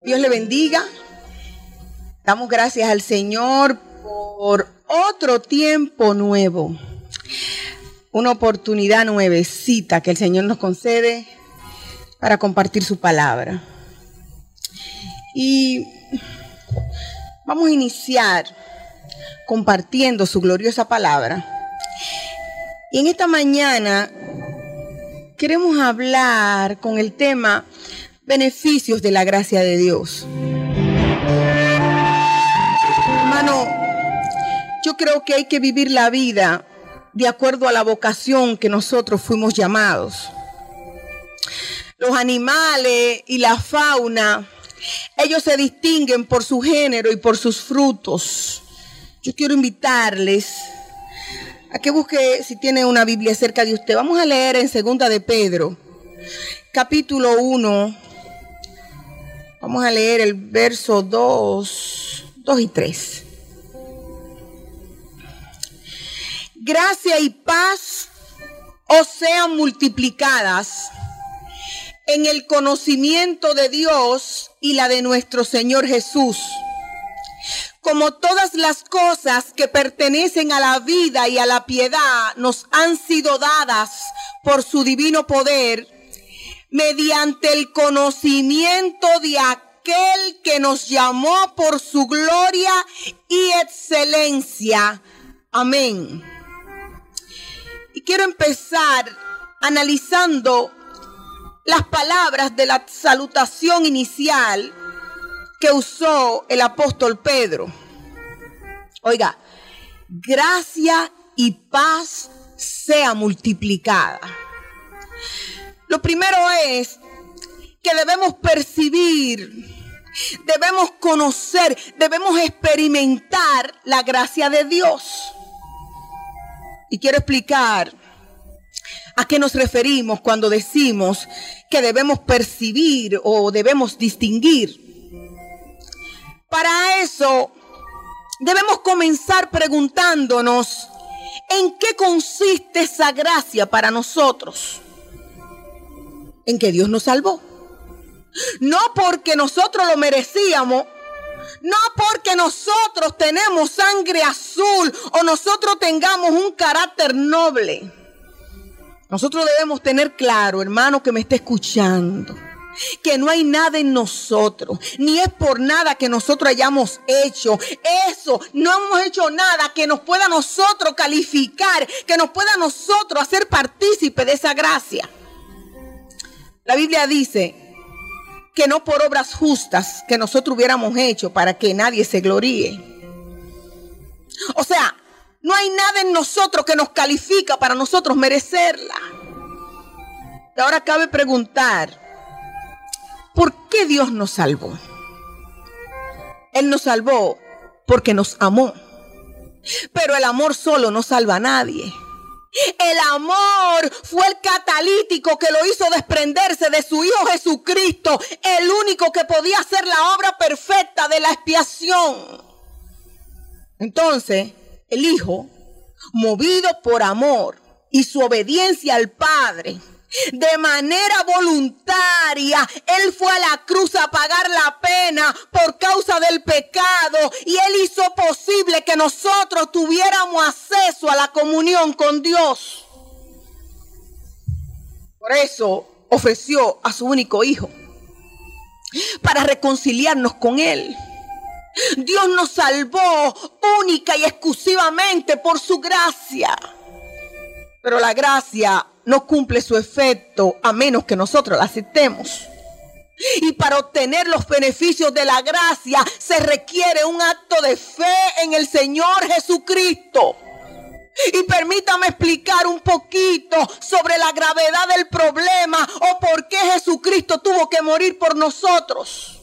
Dios le bendiga. Damos gracias al Señor por otro tiempo nuevo. Una oportunidad nuevecita que el Señor nos concede para compartir su palabra. Y vamos a iniciar compartiendo su gloriosa palabra. Y en esta mañana queremos hablar con el tema beneficios de la gracia de Dios. Hermano, yo creo que hay que vivir la vida de acuerdo a la vocación que nosotros fuimos llamados. Los animales y la fauna, ellos se distinguen por su género y por sus frutos. Yo quiero invitarles a que busque si tiene una Biblia cerca de usted. Vamos a leer en Segunda de Pedro, capítulo 1, Vamos a leer el verso 2, 2 y 3. Gracia y paz os sean multiplicadas en el conocimiento de Dios y la de nuestro Señor Jesús. Como todas las cosas que pertenecen a la vida y a la piedad nos han sido dadas por su divino poder, mediante el conocimiento de aquel que nos llamó por su gloria y excelencia. Amén. Y quiero empezar analizando las palabras de la salutación inicial que usó el apóstol Pedro. Oiga, gracia y paz sea multiplicada. Lo primero es que debemos percibir, debemos conocer, debemos experimentar la gracia de Dios. Y quiero explicar a qué nos referimos cuando decimos que debemos percibir o debemos distinguir. Para eso debemos comenzar preguntándonos en qué consiste esa gracia para nosotros en que Dios nos salvó. No porque nosotros lo merecíamos, no porque nosotros tenemos sangre azul o nosotros tengamos un carácter noble. Nosotros debemos tener claro, hermano que me esté escuchando, que no hay nada en nosotros, ni es por nada que nosotros hayamos hecho. Eso, no hemos hecho nada que nos pueda nosotros calificar, que nos pueda nosotros hacer partícipe de esa gracia. La Biblia dice que no por obras justas que nosotros hubiéramos hecho para que nadie se gloríe. O sea, no hay nada en nosotros que nos califica para nosotros merecerla. Y ahora cabe preguntar, ¿por qué Dios nos salvó? Él nos salvó porque nos amó. Pero el amor solo no salva a nadie. El amor fue el catalítico que lo hizo desprenderse de su Hijo Jesucristo, el único que podía hacer la obra perfecta de la expiación. Entonces, el Hijo, movido por amor y su obediencia al Padre, de manera voluntaria, Él fue a la cruz a pagar la pena por causa del pecado y Él hizo posible que nosotros tuviéramos acceso a la comunión con Dios. Por eso ofreció a su único hijo. para reconciliarnos con Él. Dios nos salvó única y exclusivamente por su gracia. Pero la gracia no cumple su efecto a menos que nosotros la aceptemos. Y para obtener los beneficios de la gracia se requiere un acto de fe en el Señor Jesucristo. Y permítame explicar un poquito sobre la gravedad del problema o por qué Jesucristo tuvo que morir por nosotros.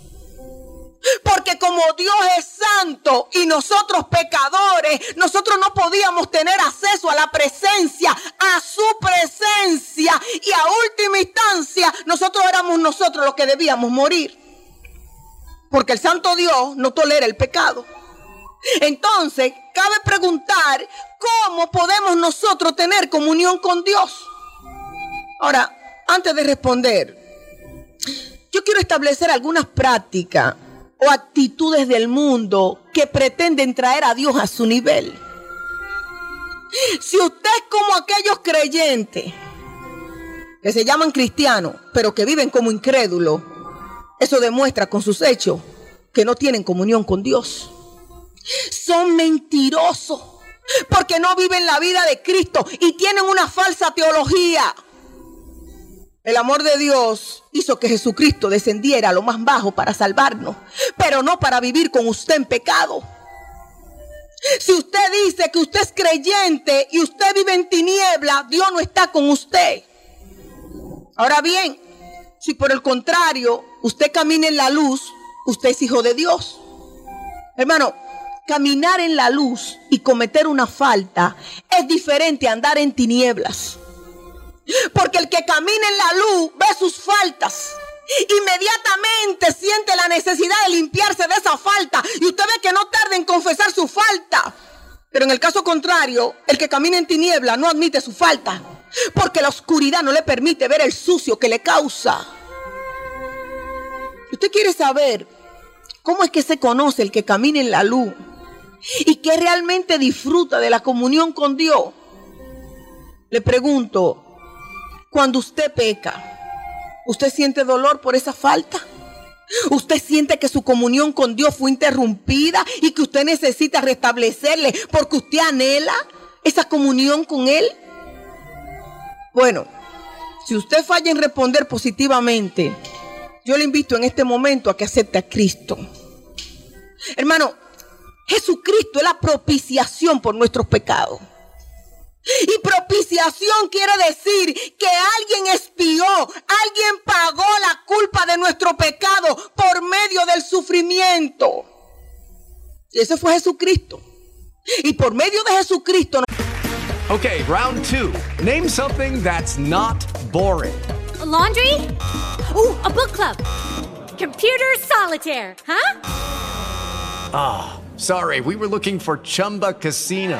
Porque como Dios es santo y nosotros pecadores, nosotros no podíamos tener acceso a la presencia, a su presencia. Y a última instancia, nosotros éramos nosotros los que debíamos morir. Porque el santo Dios no tolera el pecado. Entonces, cabe preguntar cómo podemos nosotros tener comunión con Dios. Ahora, antes de responder, yo quiero establecer algunas prácticas o actitudes del mundo que pretenden traer a Dios a su nivel. Si usted es como aquellos creyentes que se llaman cristianos, pero que viven como incrédulos, eso demuestra con sus hechos que no tienen comunión con Dios. Son mentirosos porque no viven la vida de Cristo y tienen una falsa teología. El amor de Dios hizo que Jesucristo descendiera a lo más bajo para salvarnos, pero no para vivir con usted en pecado. Si usted dice que usted es creyente y usted vive en tiniebla, Dios no está con usted. Ahora bien, si por el contrario usted camina en la luz, usted es hijo de Dios. Hermano, caminar en la luz y cometer una falta es diferente a andar en tinieblas. Porque el que camina en la luz ve sus faltas. Inmediatamente siente la necesidad de limpiarse de esa falta. Y usted ve que no tarda en confesar su falta. Pero en el caso contrario, el que camina en tiniebla no admite su falta. Porque la oscuridad no le permite ver el sucio que le causa. Usted quiere saber cómo es que se conoce el que camina en la luz y que realmente disfruta de la comunión con Dios. Le pregunto, cuando usted peca, ¿usted siente dolor por esa falta? ¿Usted siente que su comunión con Dios fue interrumpida y que usted necesita restablecerle porque usted anhela esa comunión con Él? Bueno, si usted falla en responder positivamente, yo le invito en este momento a que acepte a Cristo. Hermano, Jesucristo es la propiciación por nuestros pecados. Y propiciación quiere decir que alguien espió, alguien pagó la culpa de nuestro pecado por medio del sufrimiento. Y ese fue Jesucristo. Y por medio de Jesucristo. Okay, round two. Name something that's not boring. A laundry? Ooh, a book club. Computer solitaire, huh? Ah, oh, sorry, we were looking for Chumba Casino.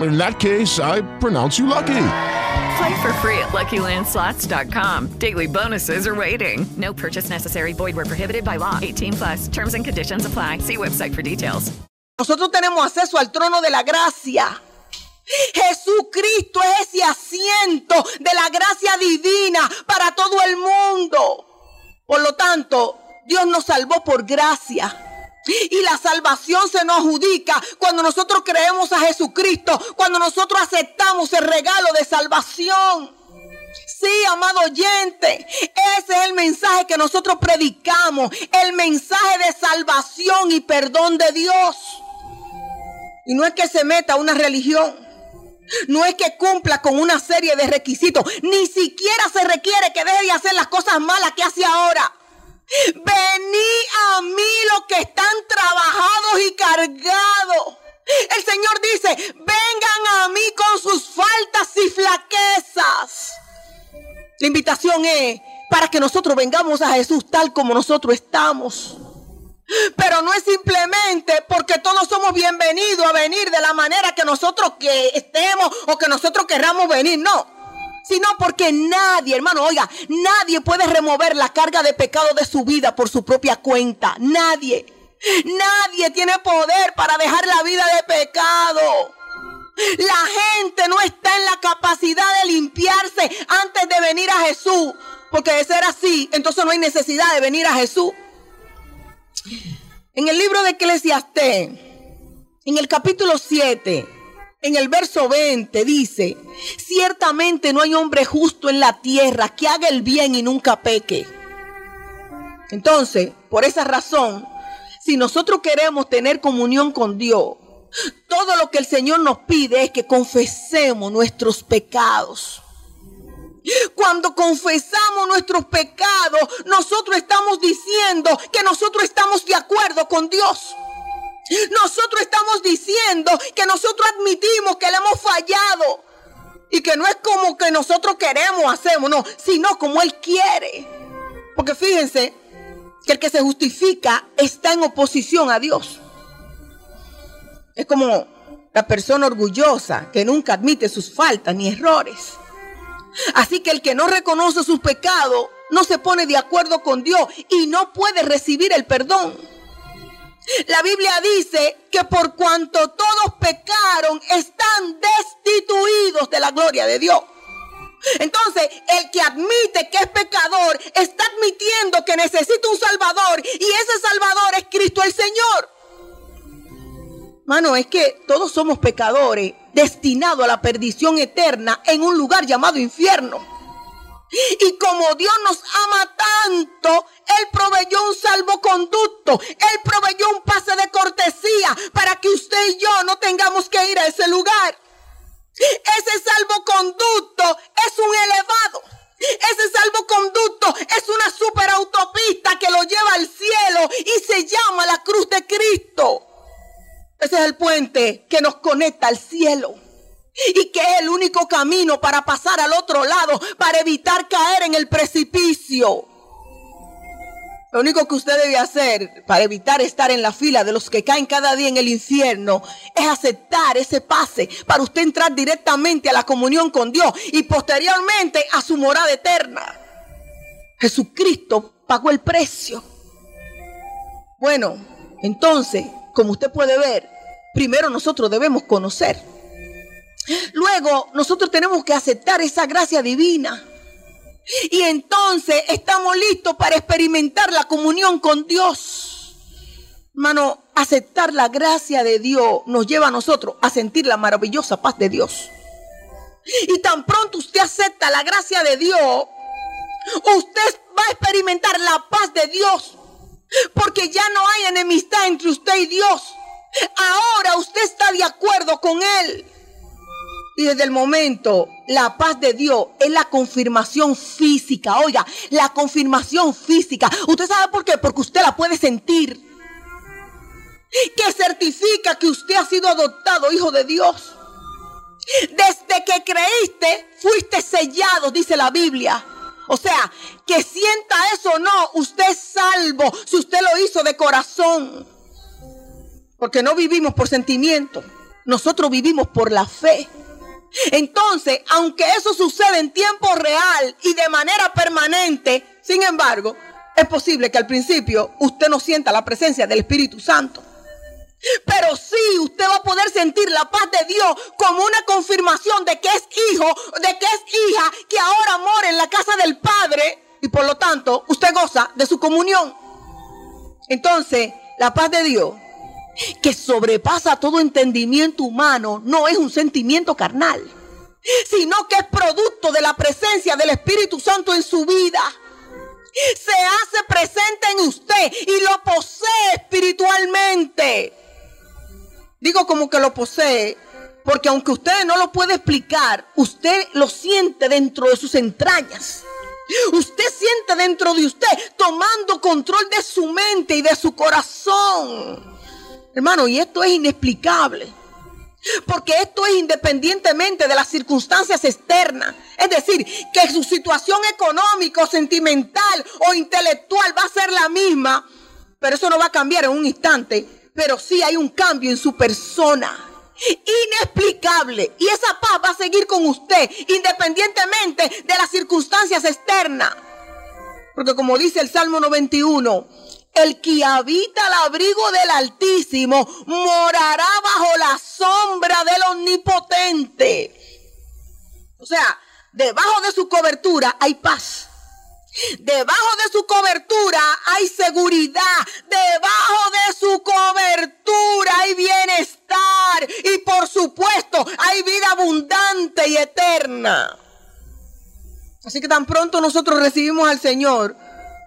in that case, I pronounce you lucky. Play for free at LuckyLandSlots.com. Daily bonuses are waiting. No purchase necessary. Void were prohibited by law. 18 plus. Terms and conditions apply. See website for details. Nosotros tenemos acceso al trono de la gracia. Jesucristo es ese asiento de la gracia divina para todo el mundo. Por lo tanto, Dios nos salvó por gracia. Y la salvación se nos adjudica cuando nosotros creemos a Jesucristo, cuando nosotros aceptamos el regalo de salvación. Sí, amado oyente, ese es el mensaje que nosotros predicamos, el mensaje de salvación y perdón de Dios. Y no es que se meta a una religión, no es que cumpla con una serie de requisitos, ni siquiera se requiere que deje de hacer las cosas malas que hace ahora. Vení vengan a mí con sus faltas y flaquezas. La invitación es para que nosotros vengamos a Jesús tal como nosotros estamos. Pero no es simplemente porque todos somos bienvenidos a venir de la manera que nosotros que estemos o que nosotros querramos venir, no. Sino porque nadie, hermano, oiga, nadie puede remover la carga de pecado de su vida por su propia cuenta. Nadie. Nadie tiene poder para dejar la vida de pecado. La gente no está en la capacidad de limpiarse antes de venir a Jesús. Porque de ser así, entonces no hay necesidad de venir a Jesús. En el libro de Eclesiastés, en el capítulo 7, en el verso 20 dice, ciertamente no hay hombre justo en la tierra que haga el bien y nunca peque. Entonces, por esa razón, si nosotros queremos tener comunión con Dios, todo lo que el Señor nos pide es que confesemos nuestros pecados. Cuando confesamos nuestros pecados, nosotros estamos diciendo que nosotros estamos de acuerdo con Dios. Nosotros estamos diciendo que nosotros admitimos que le hemos fallado. Y que no es como que nosotros queremos, hacemos, no, sino como Él quiere. Porque fíjense que el que se justifica está en oposición a Dios. Es como la persona orgullosa que nunca admite sus faltas ni errores. Así que el que no reconoce sus pecados no se pone de acuerdo con Dios y no puede recibir el perdón. La Biblia dice que por cuanto todos pecaron, están destituidos de la gloria de Dios. Entonces, el que admite que es pecador está admitiendo que necesita un Salvador y ese Salvador es Cristo el Señor. Mano, es que todos somos pecadores destinados a la perdición eterna en un lugar llamado infierno. Y como Dios nos ama tanto, Él proveyó un salvoconducto, Él proveyó un pase de cortesía para que usted y yo no tengamos que ir a ese lugar. Ese salvoconducto es un elevado. Ese salvoconducto es una superautopista que lo lleva al cielo y se llama la cruz de Cristo. Ese es el puente que nos conecta al cielo. Y que es el único camino para pasar al otro lado, para evitar caer en el precipicio. Lo único que usted debe hacer para evitar estar en la fila de los que caen cada día en el infierno es aceptar ese pase para usted entrar directamente a la comunión con Dios y posteriormente a su morada eterna. Jesucristo pagó el precio. Bueno, entonces, como usted puede ver, primero nosotros debemos conocer. Luego, nosotros tenemos que aceptar esa gracia divina. Y entonces estamos listos para experimentar la comunión con Dios. Hermano, aceptar la gracia de Dios nos lleva a nosotros a sentir la maravillosa paz de Dios. Y tan pronto usted acepta la gracia de Dios, usted va a experimentar la paz de Dios. Porque ya no hay enemistad entre usted y Dios. Ahora usted está de acuerdo con Él. Y desde el momento, la paz de Dios es la confirmación física. Oiga, la confirmación física. ¿Usted sabe por qué? Porque usted la puede sentir. Que certifica que usted ha sido adoptado hijo de Dios. Desde que creíste, fuiste sellado, dice la Biblia. O sea, que sienta eso o no, usted es salvo si usted lo hizo de corazón. Porque no vivimos por sentimiento, nosotros vivimos por la fe. Entonces, aunque eso sucede en tiempo real y de manera permanente, sin embargo, es posible que al principio usted no sienta la presencia del Espíritu Santo. Pero sí, usted va a poder sentir la paz de Dios como una confirmación de que es hijo, de que es hija, que ahora mora en la casa del Padre y por lo tanto usted goza de su comunión. Entonces, la paz de Dios, que sobrepasa todo entendimiento humano, no es un sentimiento carnal. sino que es producto de la presencia del Espíritu Santo en su vida. Se hace presente en usted y lo posee espiritualmente. Digo como que lo posee, porque aunque usted no lo puede explicar, usted lo siente dentro de sus entrañas. Usted siente dentro de usted tomando control de su mente y de su corazón. Hermano, y esto es inexplicable. Porque esto es independientemente de las circunstancias externas. Es decir, que su situación económica, sentimental o intelectual va a ser la misma. Pero eso no va a cambiar en un instante. Pero sí hay un cambio en su persona. Inexplicable. Y esa paz va a seguir con usted independientemente de las circunstancias externas. Porque como dice el Salmo 91, el que habita al abrigo del Altísimo morará bajo la sombra del Omnipotente. O sea, debajo de su cobertura hay paz. Debajo de su cobertura hay seguridad. Debajo de su cobertura hay bienestar. Y por supuesto hay vida abundante y eterna. Así que tan pronto nosotros recibimos al Señor,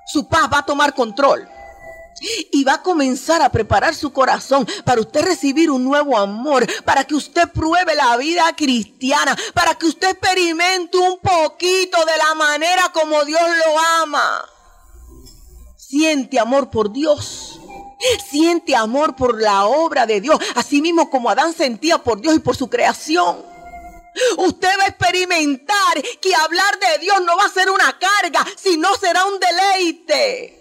su paz va a tomar control. Y va a comenzar a preparar su corazón para usted recibir un nuevo amor, para que usted pruebe la vida cristiana, para que usted experimente un poquito de la manera como Dios lo ama. Siente amor por Dios. Siente amor por la obra de Dios, así mismo como Adán sentía por Dios y por su creación. Usted va a experimentar que hablar de Dios no va a ser una carga, sino será un deleite.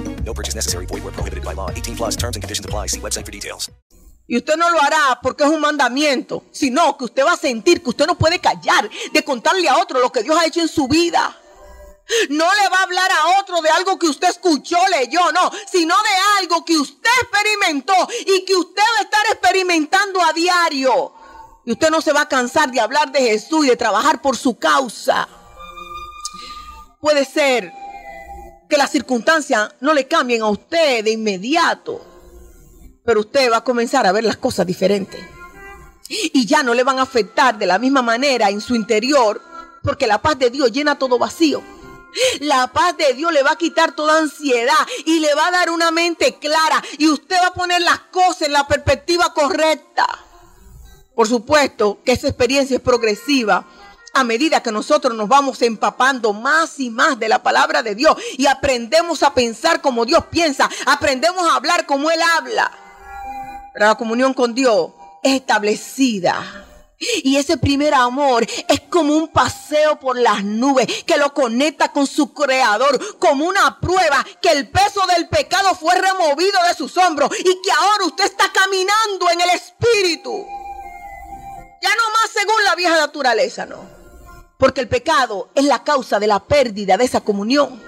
No purchase necessary. Void where prohibited by law. 18 plus terms and conditions apply. See website for details. Y usted no lo hará porque es un mandamiento, sino que usted va a sentir que usted no puede callar de contarle a otro lo que Dios ha hecho en su vida. No le va a hablar a otro de algo que usted escuchó, leyó, no, sino de algo que usted experimentó y que usted va a estar experimentando a diario. Y usted no se va a cansar de hablar de Jesús y de trabajar por su causa. Puede ser que las circunstancias no le cambien a usted de inmediato, pero usted va a comenzar a ver las cosas diferentes. Y ya no le van a afectar de la misma manera en su interior, porque la paz de Dios llena todo vacío. La paz de Dios le va a quitar toda ansiedad y le va a dar una mente clara y usted va a poner las cosas en la perspectiva correcta. Por supuesto que esa experiencia es progresiva a medida que nosotros nos vamos empapando más y más de la palabra de Dios y aprendemos a pensar como Dios piensa, aprendemos a hablar como Él habla. Pero la comunión con Dios es establecida. Y ese primer amor es como un paseo por las nubes que lo conecta con su creador, como una prueba que el peso del pecado fue removido de sus hombros y que ahora usted está caminando en el espíritu. Ya no más según la vieja naturaleza, no. Porque el pecado es la causa de la pérdida de esa comunión.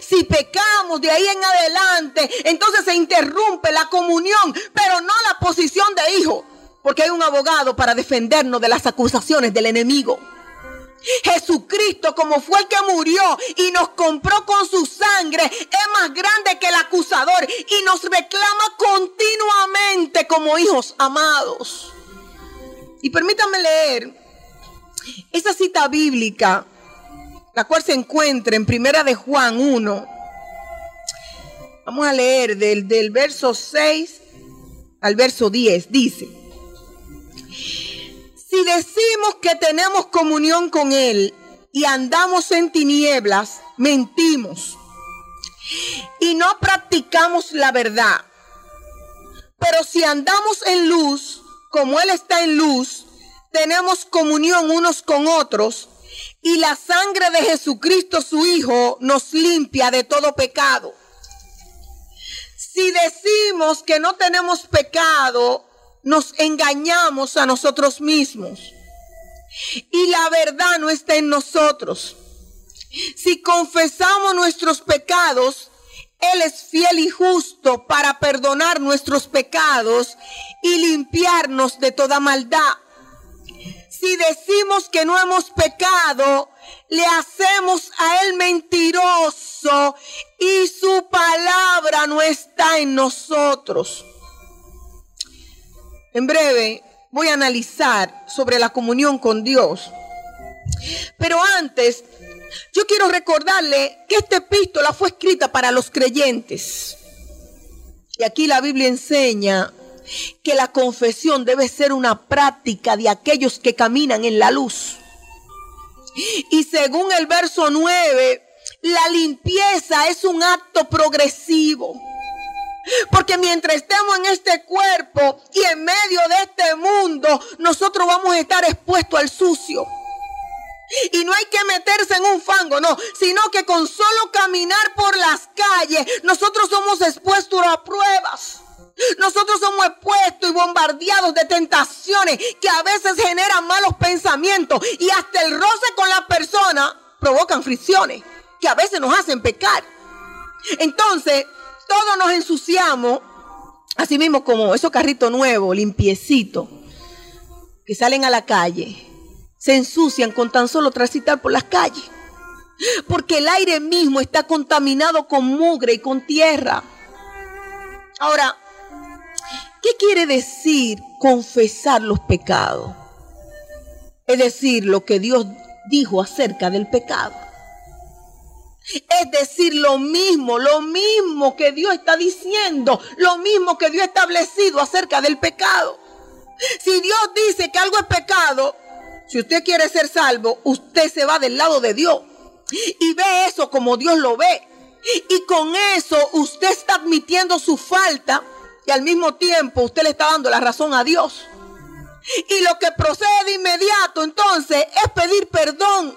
Si pecamos de ahí en adelante, entonces se interrumpe la comunión, pero no la posición de hijo, porque hay un abogado para defendernos de las acusaciones del enemigo. Jesucristo, como fue el que murió y nos compró con su sangre, es más grande que el acusador y nos reclama continuamente como hijos amados. Y permítanme leer esa cita bíblica, la cual se encuentra en Primera de Juan 1. Vamos a leer del, del verso 6 al verso 10. Dice, si decimos que tenemos comunión con Él y andamos en tinieblas, mentimos y no practicamos la verdad. Pero si andamos en luz, como Él está en luz, tenemos comunión unos con otros y la sangre de Jesucristo su Hijo nos limpia de todo pecado. Si decimos que no tenemos pecado, nos engañamos a nosotros mismos y la verdad no está en nosotros. Si confesamos nuestros pecados, Él es fiel y justo para perdonar nuestros pecados y limpiarnos de toda maldad. Si decimos que no hemos pecado, le hacemos a Él mentiroso y su palabra no está en nosotros. En breve voy a analizar sobre la comunión con Dios. Pero antes, yo quiero recordarle que esta epístola fue escrita para los creyentes. Y aquí la Biblia enseña que la confesión debe ser una práctica de aquellos que caminan en la luz. Y según el verso 9, la limpieza es un acto progresivo. Porque mientras estemos en este cuerpo y en medio de este mundo, nosotros vamos a estar expuestos al sucio. Y no hay que meterse en un fango, no, sino que con solo caminar por las calles, nosotros somos expuestos a pruebas. Nosotros somos expuestos y bombardeados de tentaciones que a veces generan malos pensamientos y hasta el roce con la persona provocan fricciones que a veces nos hacen pecar. Entonces, todos nos ensuciamos, así mismo como esos carritos nuevos, limpiecitos, que salen a la calle, se ensucian con tan solo transitar por las calles. Porque el aire mismo está contaminado con mugre y con tierra. Ahora, ¿qué quiere decir confesar los pecados? Es decir, lo que Dios dijo acerca del pecado. Es decir, lo mismo, lo mismo que Dios está diciendo, lo mismo que Dios ha establecido acerca del pecado. Si Dios dice que algo es pecado, si usted quiere ser salvo, usted se va del lado de Dios y ve eso como Dios lo ve. Y con eso usted está admitiendo su falta y al mismo tiempo usted le está dando la razón a Dios. Y lo que procede de inmediato entonces es pedir perdón.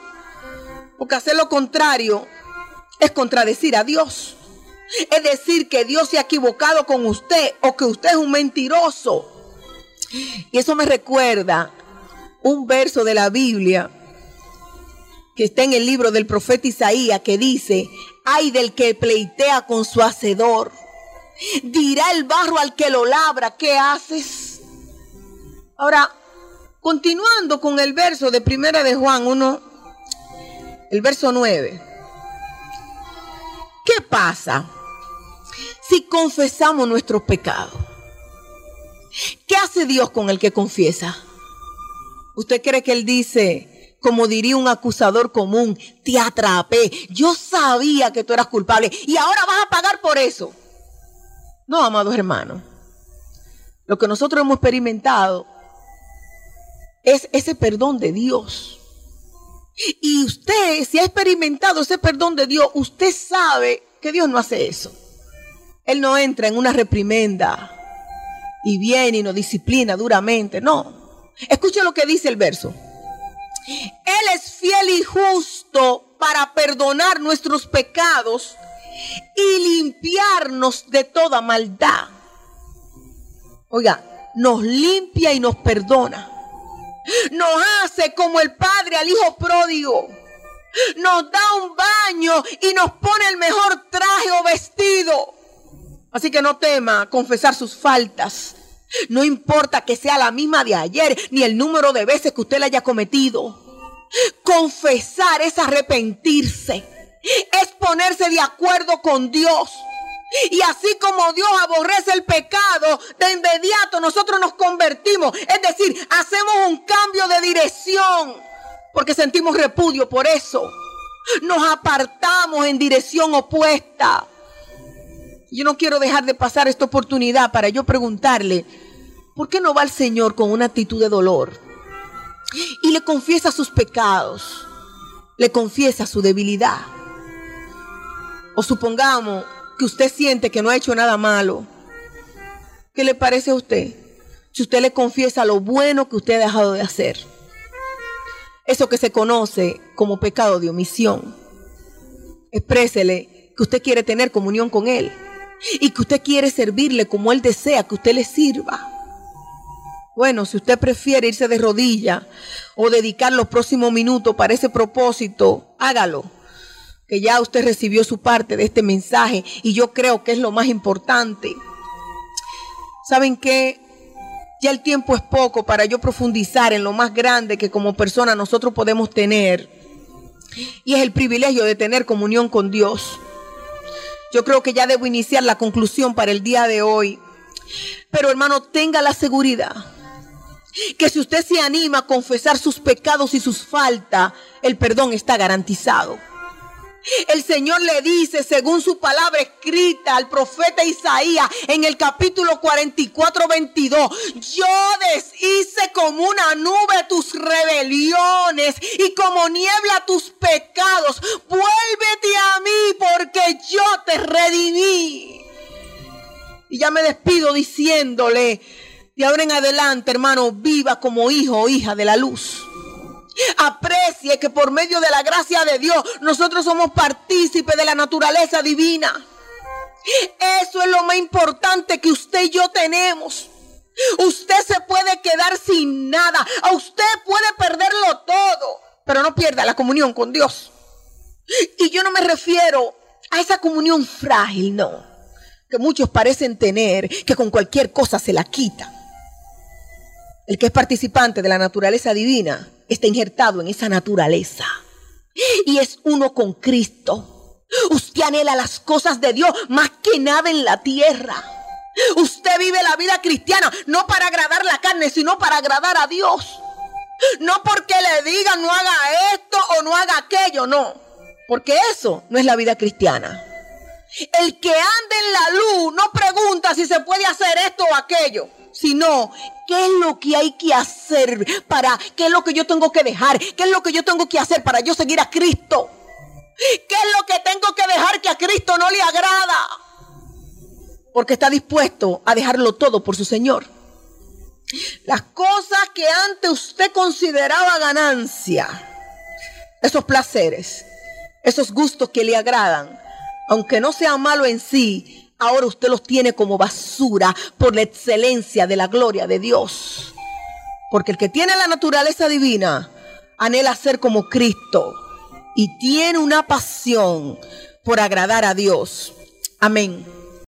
Porque hacer lo contrario es contradecir a Dios. Es decir, que Dios se ha equivocado con usted o que usted es un mentiroso. Y eso me recuerda un verso de la Biblia que está en el libro del profeta Isaías que dice, ay del que pleitea con su hacedor. Dirá el barro al que lo labra, ¿qué haces? Ahora, continuando con el verso de Primera de Juan 1, el verso 9. ¿Qué pasa si confesamos nuestros pecados? ¿Qué hace Dios con el que confiesa? ¿Usted cree que Él dice, como diría un acusador común, te atrapé, yo sabía que tú eras culpable y ahora vas a pagar por eso? No, amados hermanos. Lo que nosotros hemos experimentado es ese perdón de Dios. Y usted, si ha experimentado ese perdón de Dios, usted sabe que Dios no hace eso. Él no entra en una reprimenda y viene y nos disciplina duramente. No. Escuche lo que dice el verso. Él es fiel y justo para perdonar nuestros pecados y limpiarnos de toda maldad. Oiga, nos limpia y nos perdona. Nos hace como el padre al hijo pródigo. Nos da un baño y nos pone el mejor traje o vestido. Así que no tema confesar sus faltas. No importa que sea la misma de ayer ni el número de veces que usted la haya cometido. Confesar es arrepentirse. Es ponerse de acuerdo con Dios. Y así como Dios aborrece el pecado, de inmediato nosotros nos convertimos. Es decir, hacemos un cambio de dirección porque sentimos repudio por eso. Nos apartamos en dirección opuesta. Yo no quiero dejar de pasar esta oportunidad para yo preguntarle, ¿por qué no va al Señor con una actitud de dolor? Y le confiesa sus pecados, le confiesa su debilidad. O supongamos que usted siente que no ha hecho nada malo, ¿qué le parece a usted? Si usted le confiesa lo bueno que usted ha dejado de hacer. Eso que se conoce como pecado de omisión. Exprésele que usted quiere tener comunión con Él y que usted quiere servirle como Él desea que usted le sirva. Bueno, si usted prefiere irse de rodilla o dedicar los próximos minutos para ese propósito, hágalo. Que ya usted recibió su parte de este mensaje y yo creo que es lo más importante. ¿Saben qué? Ya el tiempo es poco para yo profundizar en lo más grande que como persona nosotros podemos tener. Y es el privilegio de tener comunión con Dios. Yo creo que ya debo iniciar la conclusión para el día de hoy. Pero hermano, tenga la seguridad que si usted se anima a confesar sus pecados y sus faltas, el perdón está garantizado. El Señor le dice, según su palabra escrita al profeta Isaías en el capítulo 44, 22, yo deshice como una nube tus rebeliones y como niebla tus pecados. Vuélvete a mí porque yo te redimí. Y ya me despido diciéndole, de ahora en adelante, hermano, viva como hijo o hija de la luz. Aprecie que por medio de la gracia de Dios nosotros somos partícipes de la naturaleza divina. Eso es lo más importante que usted y yo tenemos. Usted se puede quedar sin nada. A usted puede perderlo todo. Pero no pierda la comunión con Dios. Y yo no me refiero a esa comunión frágil, no. Que muchos parecen tener, que con cualquier cosa se la quita. El que es participante de la naturaleza divina está injertado en esa naturaleza. Y es uno con Cristo. Usted anhela las cosas de Dios más que nada en la tierra. Usted vive la vida cristiana no para agradar la carne, sino para agradar a Dios. No porque le digan no haga esto o no haga aquello, no. Porque eso no es la vida cristiana. El que anda en la luz no pregunta si se puede hacer esto o aquello, sino qué es lo que hay que hacer para, qué es lo que yo tengo que dejar, qué es lo que yo tengo que hacer para yo seguir a Cristo. ¿Qué es lo que tengo que dejar que a Cristo no le agrada? Porque está dispuesto a dejarlo todo por su Señor. Las cosas que antes usted consideraba ganancia, esos placeres, esos gustos que le agradan, aunque no sea malo en sí, ahora usted los tiene como basura por la excelencia de la gloria de Dios. Porque el que tiene la naturaleza divina anhela ser como Cristo y tiene una pasión por agradar a Dios. Amén.